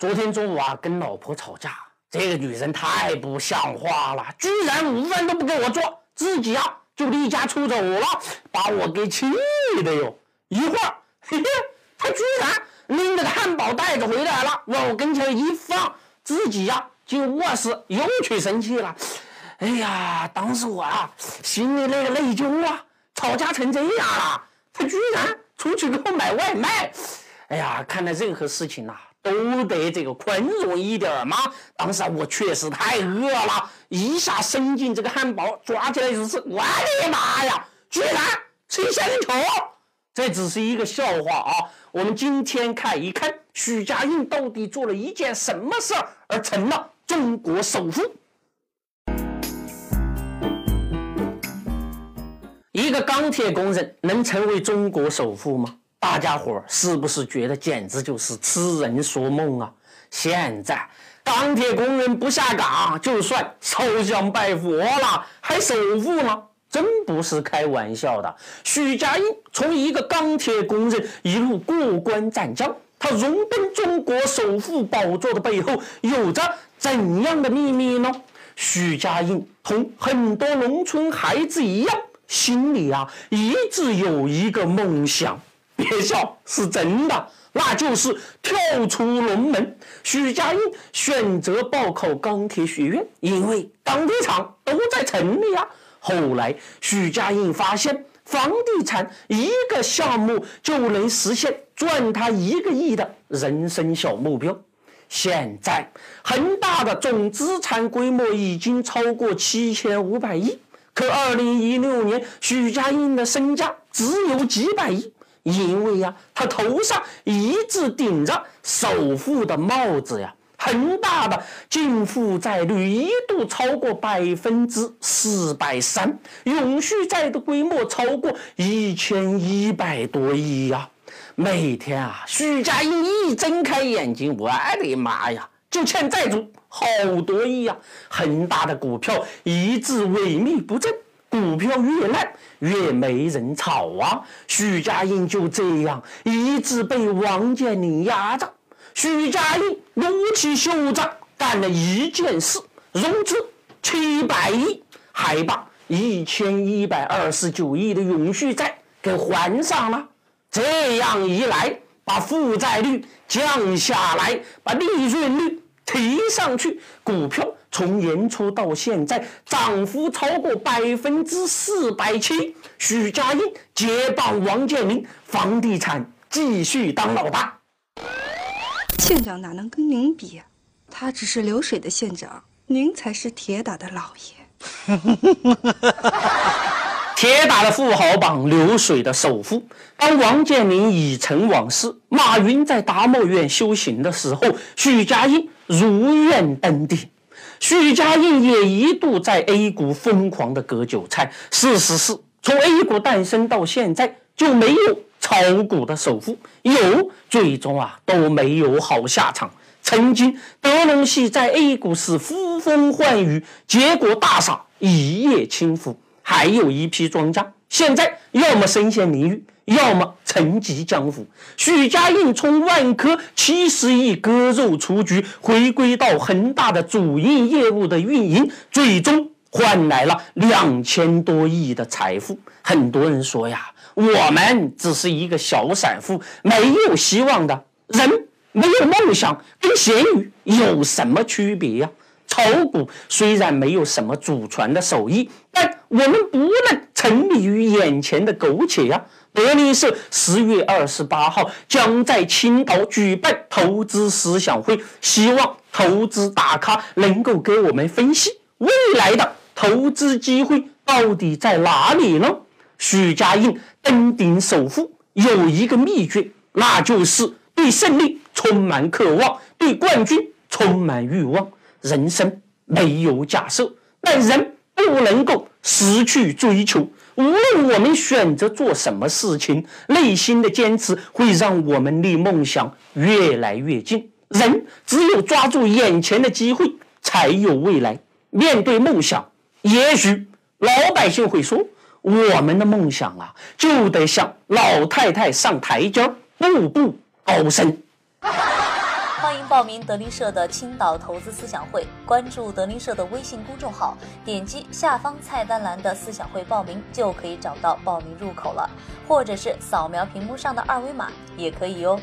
昨天中午啊，跟老婆吵架，这个女人太不像话了，居然午饭都不给我做，自己啊就离家出走了，把我给气的哟。一会儿，嘿嘿，她居然拎着个汉堡袋子回来了，往我跟前一放，自己呀进卧室又去生气了。哎呀，当时我啊心里那个内疚啊，吵架成这样了，她居然出去给我买外卖。哎呀，看来任何事情呐。都得这个宽容一点嘛！当时，我确实太饿了，一下伸进这个汉堡，抓起来就吃。我的妈呀，居然吃仙人球！这只是一个笑话啊！我们今天看一看许家印到底做了一件什么事儿，而成了中国首富。一个钢铁工人能成为中国首富吗？大家伙是不是觉得简直就是痴人说梦啊？现在钢铁工人不下岗，就算烧香拜佛了，还首富吗？真不是开玩笑的。许家印从一个钢铁工人一路过关斩将，他荣登中国首富宝座的背后有着怎样的秘密呢？许家印同很多农村孩子一样，心里啊一直有一个梦想。学校，是真的，那就是跳出龙门。许家印选择报考钢铁学院，因为钢铁厂都在城里啊。后来，许家印发现房地产一个项目就能实现赚他一个亿的人生小目标。现在，恒大的总资产规模已经超过七千五百亿，可二零一六年，许家印的身价只有几百亿。因为呀，他头上一直顶着首富的帽子呀，恒大的净负债率一度超过百分之四百三，永续债的规模超过一千一百多亿呀。每天啊，许家印一睁开眼睛，我的妈呀，就欠债主好多亿呀！恒大的股票一直萎靡不振。股票越烂越没人炒啊！许家印就这样一直被王健林压着。许家印撸起袖子干了一件事：融资七百亿，还把一千一百二十九亿的永续债给还上了。这样一来，把负债率降下来，把利润率提上去，股票。从年初到现在，涨幅超过百分之四百七。许家印接棒王健林，房地产继续当老大。县长哪能跟您比呀？他只是流水的县长，您才是铁打的老爷。铁打的富豪榜，流水的首富。当王健林已成往事，马云在达摩院修行的时候，许家印如愿登顶。许家印也一度在 A 股疯狂的割韭菜。事实是，从 A 股诞生到现在，就没有炒股的首富，有最终啊都没有好下场。曾经德隆系在 A 股是呼风唤雨，结果大傻，一夜倾覆。还有一批庄家，现在要么身陷囹圄。要么沉寂江湖。许家印从万科七十亿割肉出局，回归到恒大的主营业务的运营，最终换来了两千多亿的财富。很多人说呀，我们只是一个小散户，没有希望的人，没有梦想，跟咸鱼有什么区别呀？炒股虽然没有什么祖传的手艺，但我们不能沉迷于眼前的苟且呀。德林社十月二十八号将在青岛举办投资思想会，希望投资大咖能够给我们分析未来的投资机会到底在哪里呢？许家印登顶首富有一个秘诀，那就是对胜利充满渴望，对冠军充满欲望。人生没有假设，但人不能够失去追求。无论我们选择做什么事情，内心的坚持会让我们离梦想越来越近。人只有抓住眼前的机会，才有未来。面对梦想，也许老百姓会说：“我们的梦想啊，就得像老太太上台阶，步步高升。”报名德林社的青岛投资思想会，关注德林社的微信公众号，点击下方菜单栏的思想会报名就可以找到报名入口了，或者是扫描屏幕上的二维码也可以哟。